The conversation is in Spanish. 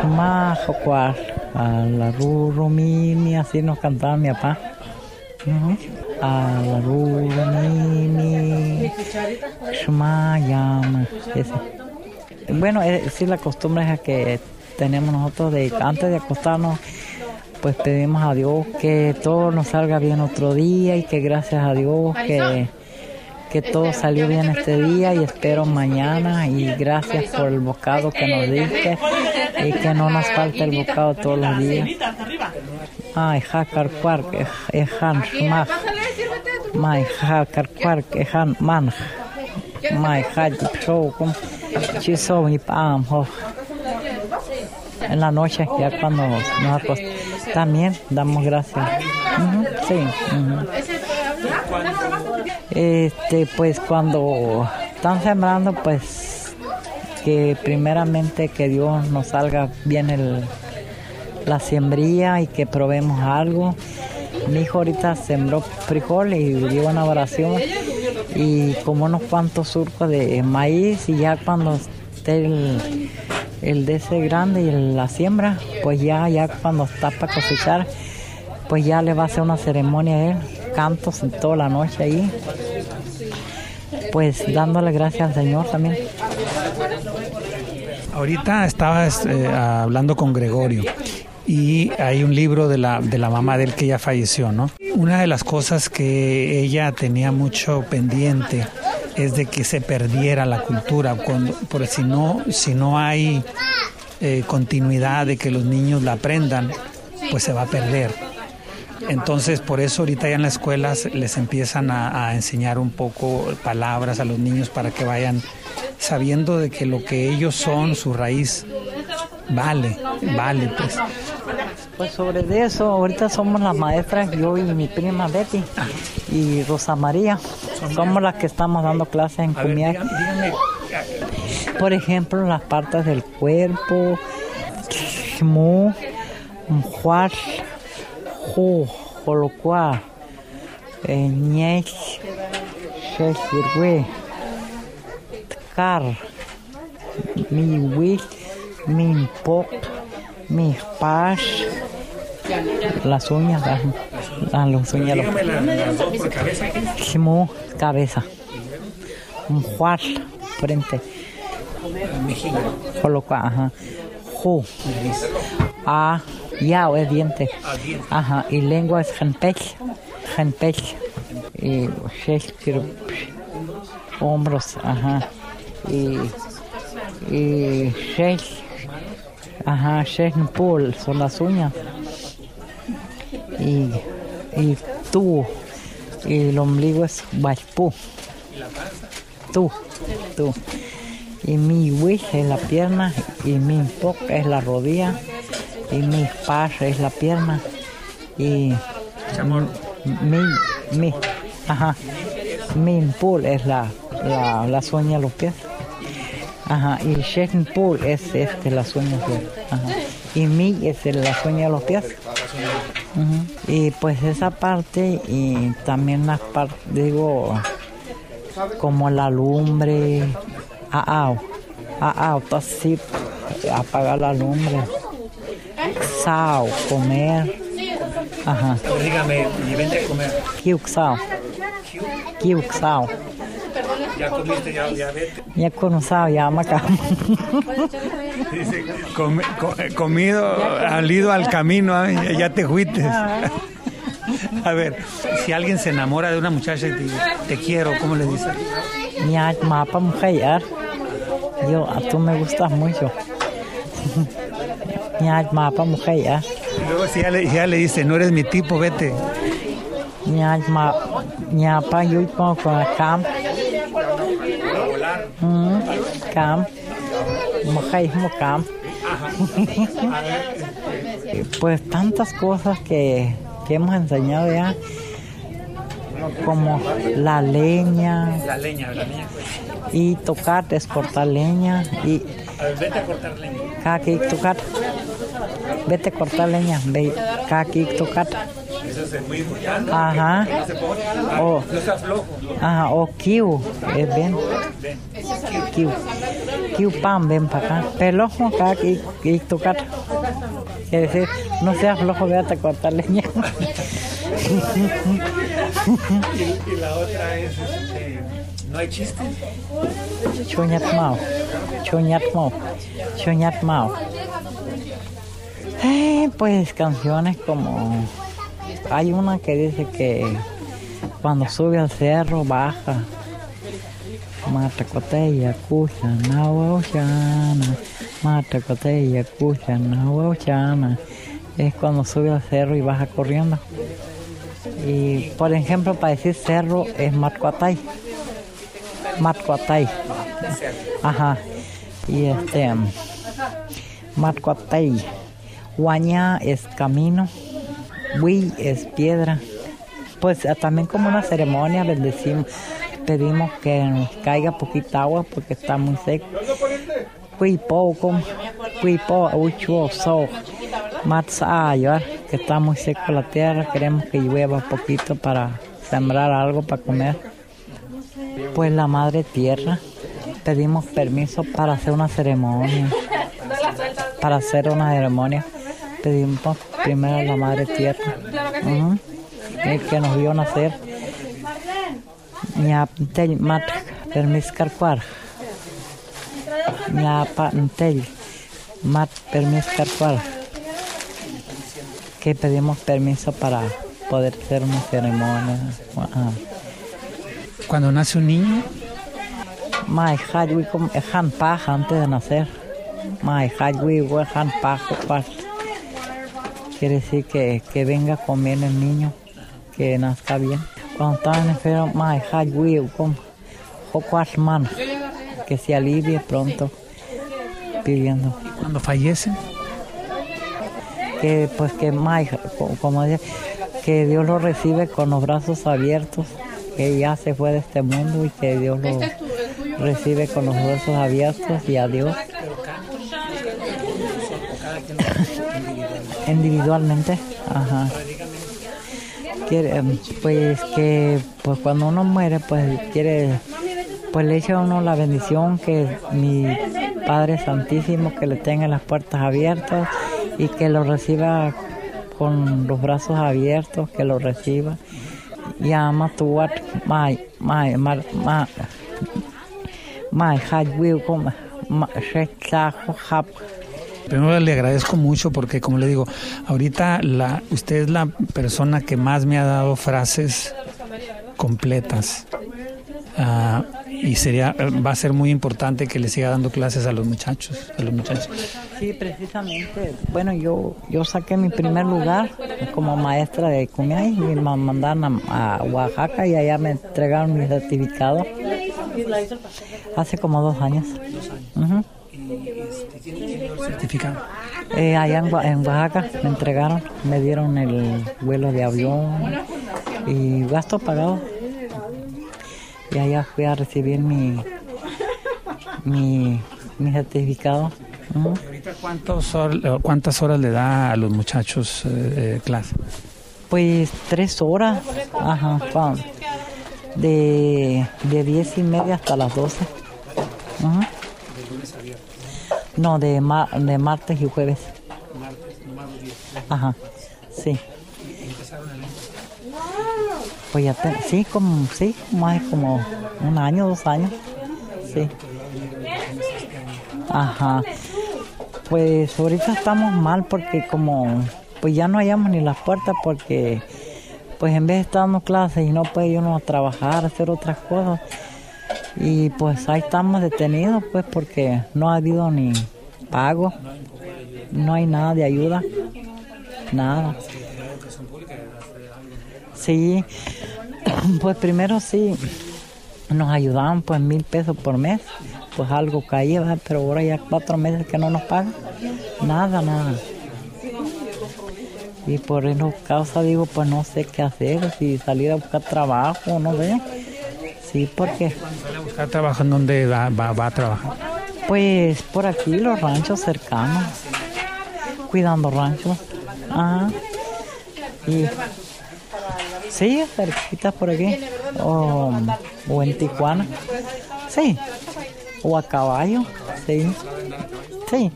Shma Jocuar, a la Ruru Mimi, así nos cantaba mi papá. A la Shma Yama, ese. Bueno, eh, sí, la costumbre es que tenemos nosotros de antes de acostarnos, pues pedimos a Dios que todo nos salga bien otro día y que gracias a Dios que, que todo salió bien este día y espero mañana y gracias por el bocado que nos diste y que no nos falte el bocado todos los días. Ay, hakar quark, ejan shmaj, mai hakar quark, ejan manj, mai hajip show, como chiso y pam. En la noche, ya cuando nos acostamos, también damos gracias. Ujú, sí. Este, pues cuando están sembrando, pues que primeramente que Dios nos salga bien el, la siembría y que probemos algo. Mi hijo ahorita sembró frijol y dio una oración y como unos cuantos surcos de maíz y ya cuando esté el, el de ese grande y la siembra, pues ya, ya cuando está para cosechar, pues ya le va a hacer una ceremonia a él, cantos en toda la noche ahí, pues dándole gracias al Señor también. Ahorita estabas eh, hablando con Gregorio y hay un libro de la, de la mamá de él que ya falleció, ¿no? Una de las cosas que ella tenía mucho pendiente es de que se perdiera la cultura, cuando, porque si no, si no hay eh, continuidad de que los niños la aprendan, pues se va a perder. Entonces, por eso ahorita ya en las escuelas les empiezan a, a enseñar un poco palabras a los niños para que vayan sabiendo de que lo que ellos son, su raíz, vale, vale, pues. Pues sobre de eso, ahorita somos las maestras, yo y mi prima Betty y Rosa María, somos las que estamos dando clases en dígame, dígame, Por ejemplo, las partes del cuerpo, mu, juar, ju, jolocua, ñech, sheshirwe, tkar, mi wich, mi pok, mi pash, las uñas, las- las uñas, los- dos por cabeza. Cabeza. Juar, frente. Mejilla. Coloca, ajá. Ju. A, yao es diente. Ajá. Y lengua es genpech. Genpech. Y. Hombros, ajá. Y. Y Sheikh. Ajá, Sheikh Pool son las uñas. Y. Y tú. Y el ombligo es Bachpú. Tú. Tú. Y mi wish es la pierna. Y mi pok es la rodilla. Y mi pash es la pierna. Y. Mi. Mi. Ajá. Mi pool es la, la, las uñas de los pies. Ajá. Y shaking pool es este, las uñas de. Ajá. Y mi es las uñas de los pies. Ujú. Y pues esa parte y también las partes, digo, como la lumbre, ah, ah, ah, así, apagar la lumbre, sao, comer, ajá, Dígame, y vente a comer. kiuxao, kiuxao, Ya comiste, ya, ya vete. ya conozco, ya macam. Dice, comi- co- eh, comido, al ido al camino, ¿eh? ya te fuiste. A ver, si alguien se enamora de una muchacha y te dice, te quiero, ¿cómo le dices? Ya mapa mujer, yo, a tú me gustas mucho. Ya mapa mujer, Y luego si ya le, ya le dice, no eres mi tipo, vete. nhà mà nhà pa yu con con cam ừ, cam khay một cam pues tantas cosas que, que hemos enseñado ya como la leña La leña, la leña. y tocar es cortar leña y A ver, vete a cortar leña. kaki tocar vete a cortar leña ve kaki tocar Eso es muy importante. ajá o No seas flojo. Ajá, o kiu, es bien. Kiu. Kiupan, ven para acá. Pelojo acá y, y tocar. Quiere decir, no seas flojo, véate a cortar leña. Y, la otra es, este, ¿no hay chistes? Chuñat Mao. Chuñat Mao. Chuñat Mao. Eh, pues canciones como... Hay una que dice que cuando sube al cerro baja. Matacoteya, cucha, nahuauchana. Matacoteya, cucha, nahuauchana. Es cuando sube al cerro y baja corriendo. Y por ejemplo, para decir cerro es Matcuatay. Matcuatay. Ajá. Y este. Matcuatay. Huaña es camino. Hui es piedra. Pues también como una ceremonia bendecimos, pedimos que caiga poquita agua porque está muy seco. Cuipo, como cuipo, ucho, so, que está muy seco la tierra, queremos que llueva poquito para sembrar algo para comer. Pues la madre tierra, pedimos permiso para hacer una ceremonia. Para hacer una ceremonia, pedimos primero a la madre tierra, uh el que nos vio nacer. Ñaptel mat permis carcuar. Ñapantel mat permis carcuar que pedimos permiso para poder hacer una ceremonia. Ajá. Cuando nace un niño, Mai hajwi han paja antes de nacer. Mai hajwi han paja. Quiere decir que, que venga con bien el niño, que nazca bien. Cuando está enfermo, mai hajwi como jocuas man, que se alivie pronto pidiendo. cuando fallece, que pues que co- como dice, que Dios lo recibe con los brazos abiertos, que ya se fue de este mundo y que Dios lo recibe con los brazos abiertos y a Dios individualmente, ajá. Em, pues que pues cuando uno muere pues quiere pues le echa a uno la bendición que mi Padre Santísimo que le tenga las puertas abiertas y que lo reciba con los brazos abiertos, que lo reciba. Y ama tu wat mai mai mar ma mai haj come ma shekha hap primero le agradezco mucho porque, como le digo, ahorita la, usted es la persona que más me ha dado frases completas. Ah, y sería va a ser muy importante que le siga dando clases a los muchachos, a los muchachos. Sí, precisamente. Bueno, yo yo saqué mi primer lugar como maestra de Cumiay y me mandaron a, Oaxaca y allá me entregaron mi certificado hace como dos años. Certificado. Eh, allá en, Oa- en Oaxaca me entregaron, me dieron el vuelo de avión y gasto pagado. Y allá fui a recibir mi mi, mi certificado. Cuántos hor- cuántas horas le da a los muchachos eh, eh, clase. Pues tres horas, ajá, de, de diez y media hasta las doce. No, de, ma- de martes y jueves. Ajá, sí. Pues ya, te- sí, como, sí, más como un año, dos años, sí. Ajá. Pues ahorita estamos mal porque como pues ya no hallamos ni las puertas porque pues en vez de estar dando clases y no puede uno trabajar, hacer otras cosas y pues ahí estamos detenidos pues porque no ha habido ni pago, no hay nada de ayuda, nada. Sí, pues primero sí nos ayudaban pues mil pesos por mes, pues algo caía, pero ahora ya cuatro meses que no nos pagan, nada, nada. Y por esa causa digo, pues no sé qué hacer, si salir a buscar trabajo, no sé. Sí, porque Trabajo en donde va, va, va a trabajar. pues por aquí los ranchos cercanos, cuidando ranchos. Ajá. Y sí, cerquita por aquí. O, o en Tijuana. Sí. O a caballo. Sí. Sí.